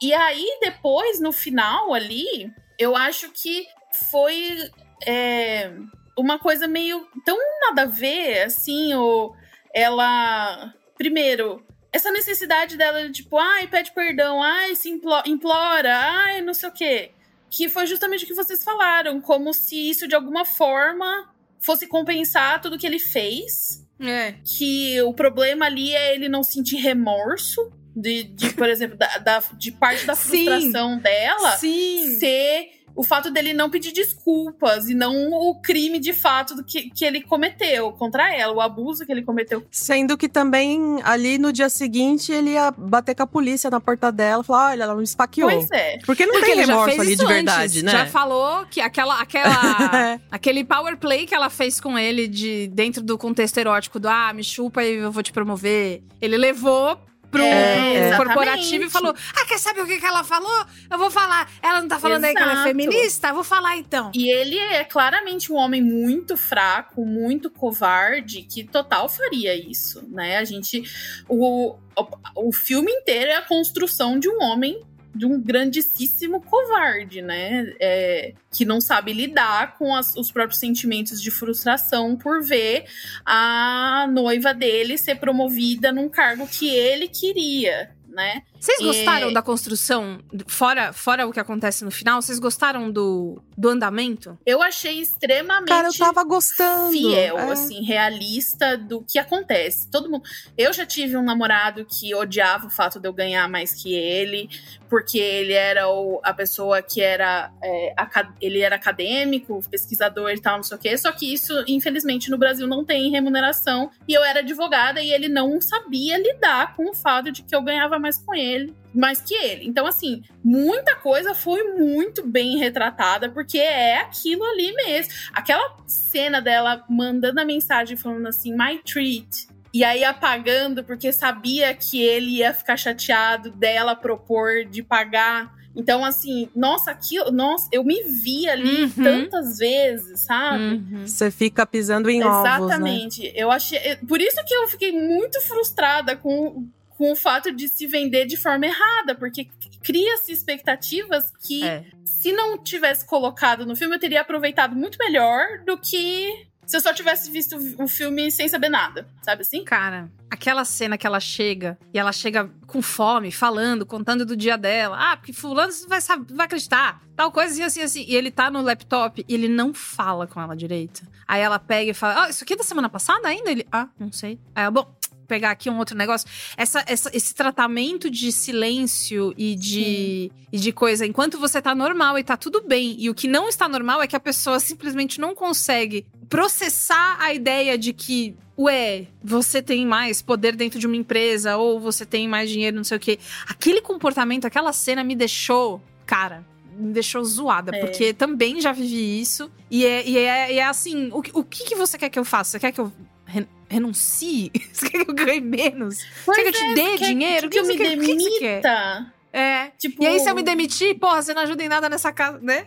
e aí depois no final ali eu acho que foi é, uma coisa meio tão nada a ver assim o ela. Primeiro, essa necessidade dela de tipo, ai, pede perdão, ai, se implo- implora, ai, não sei o quê. Que foi justamente o que vocês falaram, como se isso de alguma forma fosse compensar tudo que ele fez. É. Que o problema ali é ele não sentir remorso. De, de, por exemplo, da, da- de parte da Sim. frustração dela Sim. ser o fato dele não pedir desculpas e não o crime de fato do que, que ele cometeu contra ela, o abuso que ele cometeu. Sendo que também ali no dia seguinte ele ia bater com a polícia na porta dela e falar: olha, ela me esfaqueou. Pois é. Porque não Porque tem ele já remorso fez ali isso de verdade, antes. né? Já falou que aquela, aquela aquele power play que ela fez com ele de dentro do contexto erótico do ah, me chupa e eu vou te promover. Ele levou pro É, exatamente. corporativo e falou: "Ah, quer saber o que que ela falou? Eu vou falar. Ela não tá falando aí que ela é Exato. feminista? Eu vou falar então." E ele é claramente um homem muito fraco, muito covarde, que total faria isso, né? A gente. O, o, o filme inteiro é a construção de um homem. De um grandíssimo covarde, né? É, que não sabe lidar com as- os próprios sentimentos de frustração por ver a noiva dele ser promovida num cargo que ele queria, né? Vocês gostaram da construção, fora, fora o que acontece no final? Vocês gostaram do, do andamento? Eu achei extremamente Cara, eu tava gostando. fiel, É. assim, realista do que acontece. Todo mundo. Eu já tive um namorado que odiava o fato de eu ganhar mais que ele, porque ele era o- a pessoa que era. é, ele era acadêmico, pesquisador e tal, não sei o quê. Só que isso, infelizmente, no Brasil não tem remuneração. E eu era advogada e ele não sabia lidar com o fato de que eu ganhava mais com ele. Mais que ele. Então, assim, muita coisa foi muito bem retratada, porque é aquilo ali mesmo. Aquela cena dela mandando a mensagem falando assim, my treat. E aí apagando, porque sabia que ele ia ficar chateado dela propor de pagar. Então, assim, nossa, aquilo, nossa, eu me vi ali Uhum. tantas vezes, sabe? Você fica pisando em ovos, né? Exatamente. Eu achei. Por isso que eu fiquei muito frustrada com, com o fato de se vender de forma errada, porque cria-se expectativas que, É. se não tivesse colocado no filme, eu teria aproveitado muito melhor do que se eu só tivesse visto o filme sem saber nada, sabe assim? Cara, aquela cena que ela chega e ela chega com fome, falando, contando do dia dela. Ah, porque fulano vai, saber, vai acreditar. Tal coisa assim, assim, assim. E ele tá no laptop e ele não fala com ela direito. Aí ela pega e fala: Ah, isso aqui é da semana passada ainda? Ele, ah, não sei. Aí ela, bom, pegar aqui um outro negócio. Essa, essa, esse tratamento de silêncio e de, e de coisa, enquanto você tá normal e tá tudo bem. E o que não está normal é que a pessoa simplesmente não consegue processar a ideia de que, ué, você tem mais poder dentro de uma empresa, ou você tem mais dinheiro, não sei o quê. Aquele comportamento, aquela cena me deixou, cara, me deixou zoada, É. porque também já vivi isso. E é, e é, e é assim: o, que- o que, que você quer que eu faça? Você quer que eu ren- renuncie? Você quer que eu ganhe menos? Pois você quer que eu é, te dê você quer dinheiro? que eu me quer- o que você quer? demita? É. Tipo- E aí, se eu me demitir, porra, você não ajuda em nada nessa casa, né?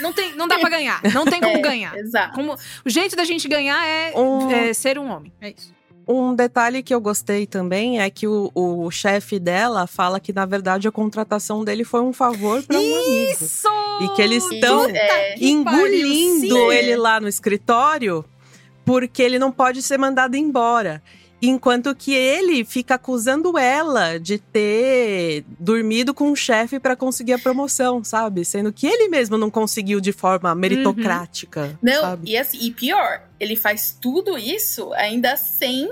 Não, tem, não dá pra ganhar. Não tem como É, ganhar. Exato. Como, o jeito da gente ganhar é, Um- é ser um homem. É isso. Um detalhe que eu gostei também é que o, o chefe dela fala que, na verdade, a contratação dele foi um favor para um amigo. Isso! E que eles estão É. que engolindo sim. ele lá no escritório porque ele não pode ser mandado embora. Enquanto que ele fica acusando ela de ter dormido com o chefe para conseguir a promoção, sabe? Sendo que ele mesmo não conseguiu de forma meritocrática. Não, sabe? e assim, e pior, ele faz tudo isso ainda sem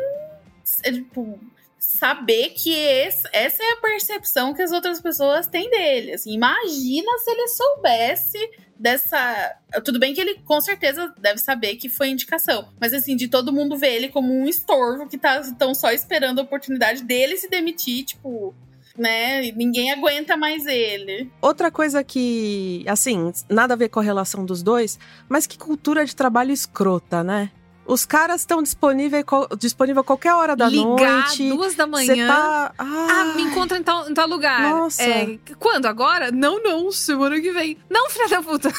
tipo, saber que esse- essa é a percepção que as outras pessoas têm dele. Assim, imagina se ele soubesse dessa. Tudo bem que ele com certeza deve saber que foi indicação. Mas assim, de todo mundo ver ele como um estorvo que tá tão só esperando a oportunidade dele se demitir, tipo. Né? Ninguém aguenta mais ele. Outra coisa que, assim, nada a ver com a relação dos dois, mas que cultura de trabalho escrota, né? Os caras estão disponíveis disponível a qualquer hora da Ligar noite. duas da manhã. tá. Ah, me encontra em tal, em tal lugar. Nossa. É, quando? Agora? Não, não. Semana que vem. Não, filha da puta.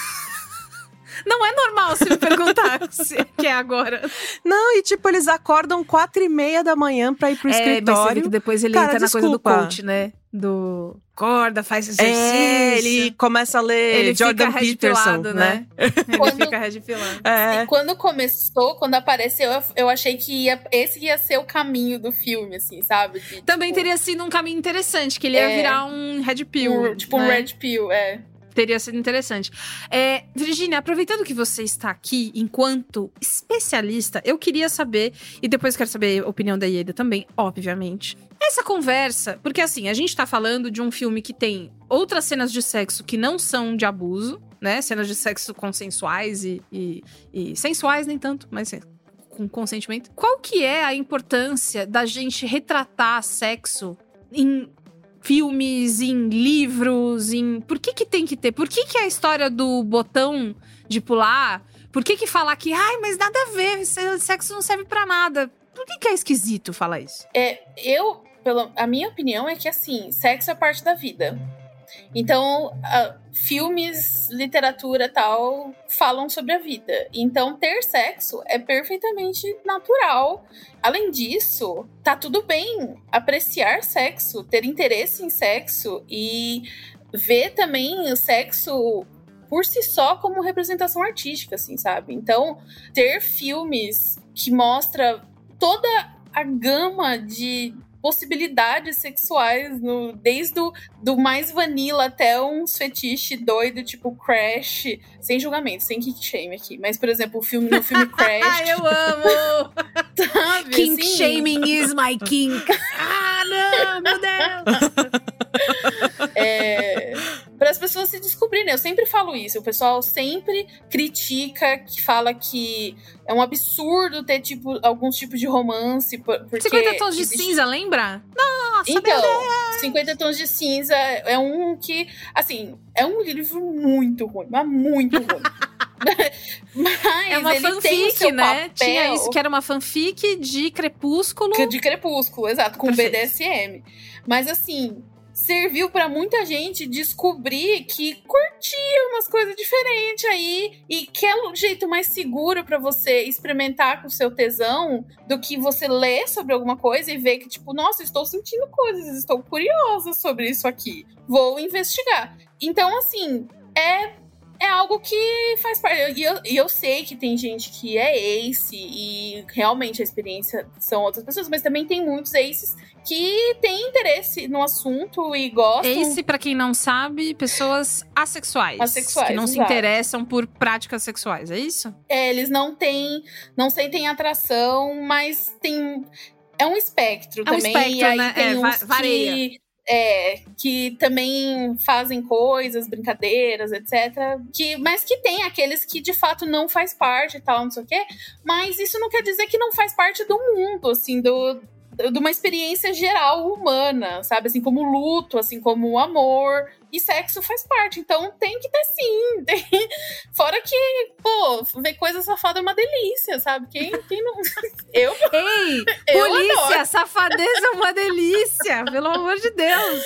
Não é normal você me perguntar se que é agora. Não, e tipo, eles acordam quatro e meia da manhã pra ir pro É, mas você escritório. que depois ele Cara, entra na coisa do desculpa. coach, né? Do acorda, faz exercício. É, ele começa a ler Ele Jordan fica Peterson, né? Ele Quando- fica red pilado. É. E quando começou, quando apareceu, eu, eu achei que ia, esse ia ser o caminho do filme, assim, sabe? De, Também tipo, teria sido um caminho interessante, que ele ia É. virar um red pill. um- tipo um né? red pill, é. Teria sido interessante. É, Virginia, aproveitando que você está aqui enquanto especialista, eu queria saber, e depois quero saber a opinião da Ieda também, obviamente. Essa conversa, porque assim, a gente tá falando de um filme que tem outras cenas de sexo que não são de abuso, né? Cenas de sexo consensuais e, e, e sensuais, nem tanto, mas com consentimento. Qual que é a importância da gente retratar sexo em filmes, em livros, em. Por que que tem que ter? Por que que a história do botão de pular? Por que que falar que, ai, mas nada a ver, se- sexo não serve pra nada? Por que que é esquisito falar isso? É, eu, pelo, a minha opinião é que, assim, sexo é parte da vida. Então, ah, filmes, literatura tal, falam sobre a vida. Então, ter sexo é perfeitamente natural. Além disso, tá tudo bem apreciar sexo, ter interesse em sexo e ver também o sexo por si só como representação artística, assim, sabe? Então, ter filmes que mostra toda a gama de possibilidades sexuais, no, desde o do mais vanilla até uns fetiche doido, tipo Crash, sem julgamento, sem kick shame aqui. Mas, por exemplo, o filme, no filme Crash, Ai, eu amo! sabe? Kink assim, shaming is my kink. ah, não, meu Deus! é, para as pessoas se descobrirem. Eu sempre falo isso. O pessoal sempre critica, que fala que é um absurdo ter tipo alguns tipos de romance, por- porque 50 tons de existe- cinza, lembra? Nossa, Então, Deus! 50 Tons de Cinza é um que, assim, é um livro muito ruim, mas muito ruim. mas É uma fanfic, né? papel Tinha isso que era uma fanfic de Crepúsculo. de Crepúsculo, exato, com Perfeito. BDSM. Mas assim, serviu pra muita gente descobrir que curtia umas coisas diferentes aí e que é um jeito mais seguro pra você experimentar com o seu tesão do que você ler sobre alguma coisa e ver que tipo, nossa, estou sentindo coisas, estou curiosa sobre isso aqui. Vou investigar. Então, assim, é é algo que faz parte. E eu, e eu sei que tem gente que é ace e realmente a experiência são outras pessoas, mas também tem muitos aces que têm interesse no assunto e gostam. Ace, pra quem não sabe, pessoas assexuais. Assexuais, Que não se exato. interessam por práticas sexuais, é isso? É, eles não têm, não sentem atração, mas tem é um espectro É um também. espectro, e aí né? tem É, uns va- vareia. que é, que também fazem coisas, brincadeiras, etc. Que, mas que tem aqueles que de fato não faz parte e tal, não sei o quê. Mas isso não quer dizer que não faz parte do mundo, assim, do de uma experiência geral humana, sabe? Assim como luto, assim como o amor. E sexo faz parte, então tem que ter sim. tem- Fora que, pô, ver coisa safada é uma delícia, sabe? Quem, quem não. Eu. Ei, Eu polícia, adoro. safadeza é uma delícia, pelo amor de Deus.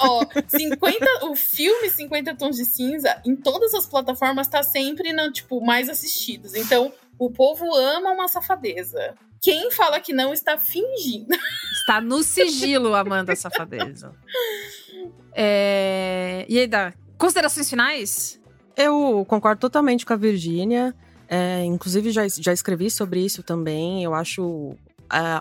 Ó, 50, o filme 50 Tons de Cinza, em todas as plataformas, tá sempre na, tipo, mais assistidos. Então, o povo ama uma safadeza. Quem fala que não está fingindo. Está no sigilo, Amanda Safadeza. É... E aí, Dá? Considerações finais? Eu concordo totalmente com a Virgínia. É, inclusive, já, já escrevi sobre isso também. Eu acho.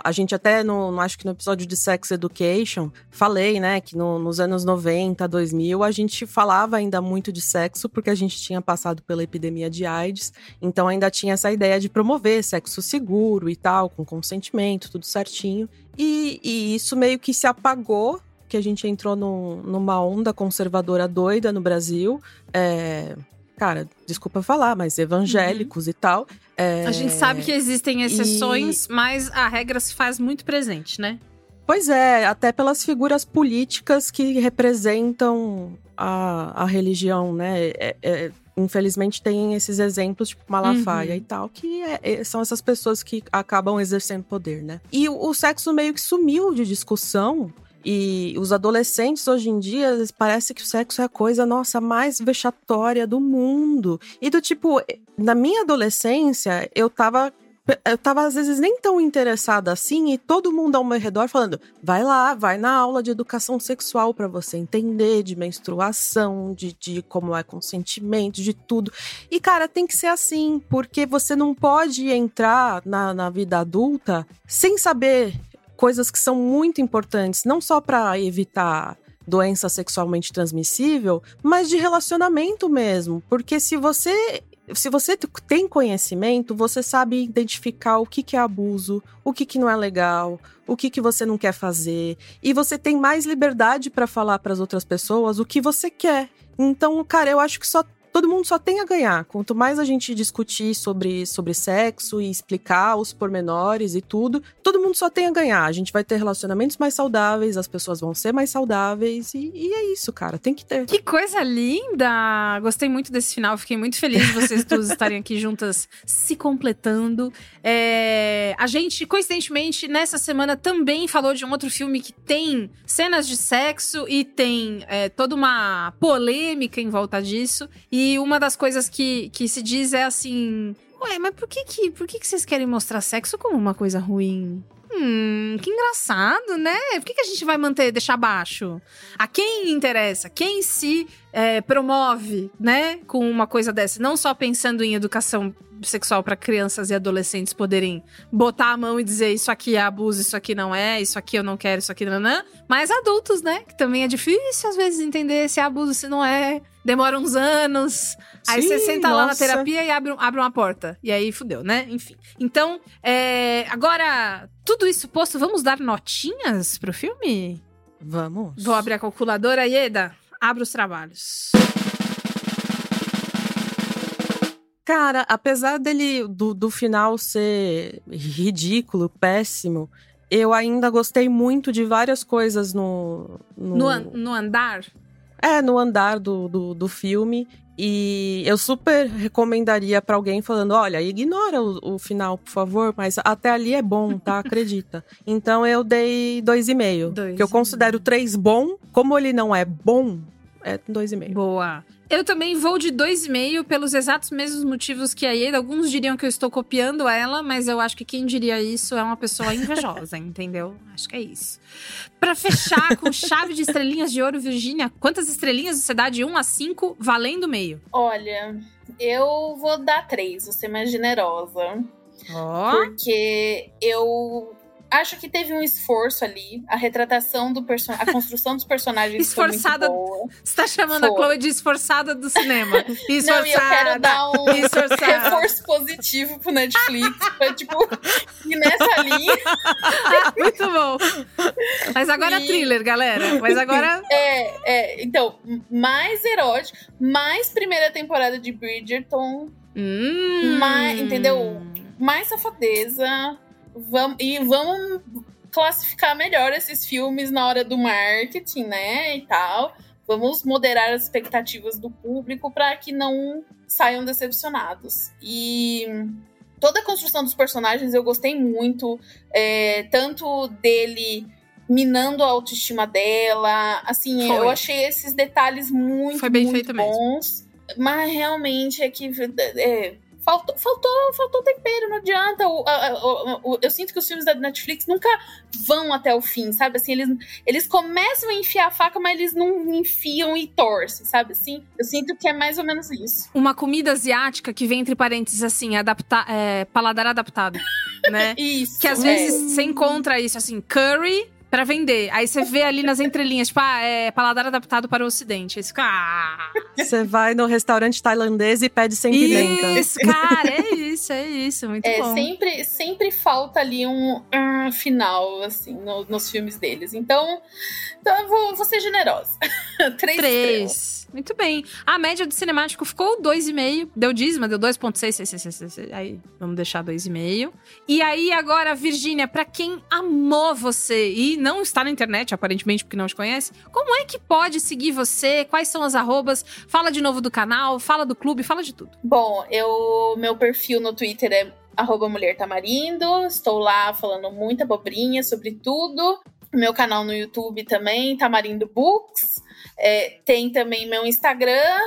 A, gente até, no, no- acho que no episódio de Sex Education, falei, né, que no- nos anos 90, 2000, a gente falava ainda muito de sexo, porque a gente tinha passado pela epidemia de AIDS. Então, ainda tinha essa ideia de promover sexo seguro e tal, com consentimento, tudo certinho. E, e isso meio que se apagou, que a gente entrou num- numa onda conservadora doida no Brasil. É, cara, desculpa falar, mas evangélicos e tal. É, A gente sabe que existem exceções, mas a regra se faz muito presente, né? Pois é, até pelas figuras políticas que representam a, a religião, né? É- é- infelizmente tem esses exemplos, tipo Malafaia Uhum. e tal, que é- é- são essas pessoas que acabam exercendo poder, né? E o, o sexo meio que sumiu de discussão. E os adolescentes hoje em dia, parece que o sexo é a coisa, nossa, mais vexatória do mundo. E do tipo, na minha adolescência, eu tava eu tava às vezes nem tão interessada assim e todo mundo ao meu redor falando: vai lá, vai na aula de educação sexual pra você entender de menstruação, de, de como é consentimento, de tudo. E cara, tem que ser assim, porque você não pode entrar na, na vida adulta sem saber coisas que são muito importantes, não só pra evitar doença sexualmente transmissível, mas de relacionamento mesmo. Porque se você se você tem conhecimento, você sabe identificar o que, que é abuso, o que, que não é legal, o que, que você não quer fazer. E você tem mais liberdade para falar para as outras pessoas o que você quer. Então, cara, eu acho que só todo mundo só tem a ganhar. Quanto mais a gente discutir sobre, sobre sexo e explicar os pormenores e tudo, todo mundo só tem a ganhar. A gente vai ter relacionamentos mais saudáveis, as pessoas vão ser mais saudáveis e, e é isso, cara. Tem que ter. Que coisa linda! Gostei muito desse final, fiquei muito feliz de vocês duas estarem aqui juntas se completando. É, A gente, coincidentemente, nessa semana também falou de um outro filme que tem cenas de sexo e tem é, toda uma polêmica em volta disso. E uma das coisas que, que se diz é assim. Ué, mas por que, que, por que, que vocês querem mostrar sexo como uma coisa ruim? Hum, que engraçado, né? Por que, que a gente vai manter, deixar baixo? A quem interessa? Quem se é, promove, né? Com uma coisa dessa? Não só pensando em educação sexual para crianças e adolescentes poderem botar a mão e dizer isso aqui é abuso, isso aqui não é, isso aqui eu não quero, isso aqui não, não. Mas adultos, né? Que também é difícil às vezes entender se é abuso, se não é. Demora uns anos. Aí Sim, você senta lá na nossa. terapia e abre, abre uma porta. E aí fudeu, né? Enfim. Então, é, agora, tudo isso posto, vamos dar notinhas pro filme? Vamos. Vou abrir a calculadora. Ieda, abra os trabalhos. Cara, apesar dele do, do final ser ridículo, péssimo, eu ainda gostei muito de várias coisas no. No, No, an- no andar? É, no andar do, do, do filme. E eu super recomendaria pra alguém falando: olha, ignora o, o final, por favor, mas até ali é bom, tá? Acredita. Então eu dei dois e meio. Dois Que eu considero três bom. Como ele não é bom, é 2,5. Boa. Eu também vou de 2,5 pelos exatos mesmos motivos que a Ieda. Alguns diriam que eu estou copiando ela, mas eu acho que quem diria isso é uma pessoa invejosa, entendeu? Acho que é isso. Pra fechar com chave de estrelinhas de ouro, Virgínia, quantas estrelinhas você dá de 1 a 5 valendo meio? Olha, eu vou dar três, vou ser mais generosa. Ó. Porque eu acho que teve um esforço ali. A retratação do personagem, a construção dos personagens Esforçada. foi muito boa. Você tá chamando a Foi. Chloe de esforçada do cinema. Esforçada. Não, e eu quero dar um Esforçada. reforço positivo pro Netflix. Pra, tipo, ir nessa linha. Muito bom. Mas agora é E- thriller, galera. Mas agora. É, é, então, mais erótico, mais primeira temporada de Bridgerton, Hum. mais, entendeu? Mais safadeza. Vamos, e vamos classificar melhor esses filmes na hora do marketing, né? E tal. Vamos moderar as expectativas do público para que não saiam decepcionados. E toda a construção dos personagens eu gostei muito, é, tanto dele minando a autoestima dela, assim, Foi. eu achei esses detalhes muito, Foi bem muito feito mesmo. bons. Mas realmente é que é, faltou, faltou, faltou tempero, não adianta. O- o- o- eu sinto que os filmes da Netflix nunca vão até o fim, sabe? Assim, eles, eles começam a enfiar a faca, mas eles não enfiam e torcem, sabe? Assim, eu sinto que é mais ou menos isso. Uma comida asiática que vem entre parênteses assim, adapta é, paladar adaptado, né? Isso. Que às é. vezes você encontra isso assim, curry pra vender. Aí você vê ali nas entrelinhas, tipo, ah, é paladar adaptado para o ocidente. Aí você fica, ah, Você vai no restaurante tailandês e pede sem pimenta. isso, cara, é isso, é isso, muito É, bom. sempre, sempre falta ali um final, assim, no- nos filmes deles. Então, então eu vou, vou ser generosa. Três, estrelas. Três. Muito bem. A média do cinemático ficou 2,5. Deu dízima, deu 2,6. Aí, vamos deixar 2,5. E aí, agora, Virgínia, pra quem amou você e não está na internet, aparentemente, porque não te conhece, como é que pode seguir você? Quais são as arrobas? Fala de novo do canal, fala do clube, fala de tudo. Bom, eu, meu perfil no Twitter é arroba Mulher Tamarindo. Estou lá falando muita abobrinha sobre tudo. Meu canal no YouTube também, Tamarindo Books. É, tem também meu Instagram,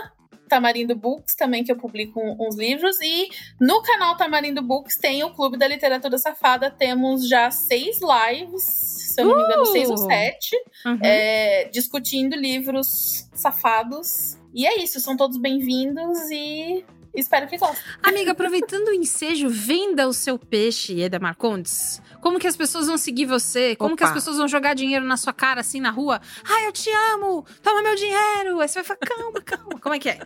Tamarindo Books, também que eu publico uns livros. E no canal Tamarindo Books tem o Clube da Literatura Safada. Temos já seis lives, se eu não me engano, Uh! seis ou sete, Uhum. é, discutindo livros safados. E é isso, são todos bem-vindos e espero que gostem. Amiga, aproveitando o ensejo, venda o seu peixe, Eda Marcondes. Como que as pessoas vão seguir você? Como que Opa. as pessoas vão jogar dinheiro na sua cara, assim, na rua? Ai, eu te amo! Toma meu dinheiro! Aí você vai falar, calma, calma. Como é que é?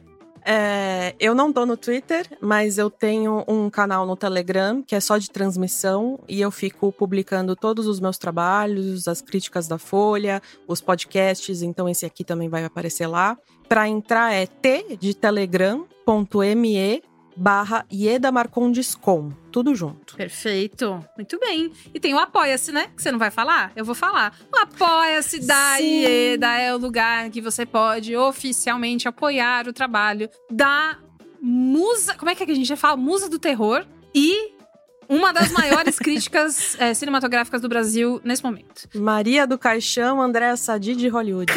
É, eu não tô no Twitter, mas eu tenho um canal no Telegram que é só de transmissão e eu fico publicando todos os meus trabalhos, as críticas da Folha, os podcasts, então esse aqui também vai aparecer lá. Pra entrar é t de telegram.me barra Ieda Marcondes com, tudo junto. Perfeito. Muito bem. E tem o Apoia-se, né? Que você não vai falar? Eu vou falar. O Apoia-se da Sim. IEDA é o lugar que você pode oficialmente apoiar o trabalho da musa. Como é que a gente fala? Musa do terror. E uma das maiores críticas eh, cinematográficas do Brasil nesse momento. Maria do Caixão, Andréa Sadi de Hollywood.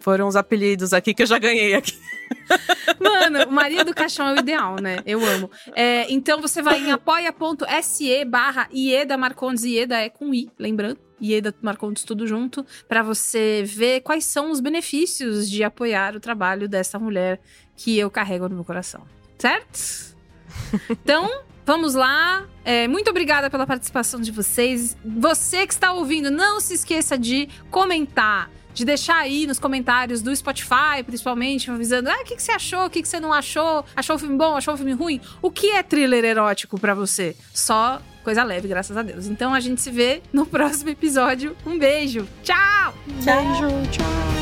Foram os apelidos aqui que eu já ganhei aqui. Mano, o Maria do Caixão é o ideal, né? Eu amo. É, então você vai em apoia.se barra Ieda Marcondes. Ieda é com I, lembrando. Ieda Marcondes tudo junto. Pra você ver quais são os benefícios de apoiar o trabalho dessa mulher que eu carrego no meu coração. Certo? Então, vamos lá. É, muito obrigada pela participação de vocês. Você que está ouvindo, não se esqueça de comentar. De deixar aí nos comentários do Spotify, principalmente, avisando: ah, o que, que você achou, o que, que você não achou? Achou o filme bom, achou o filme ruim? O que é thriller erótico pra você? Só coisa leve, graças a Deus. Então a gente se vê no próximo episódio. Um beijo. Tchau! Beijo, tchau.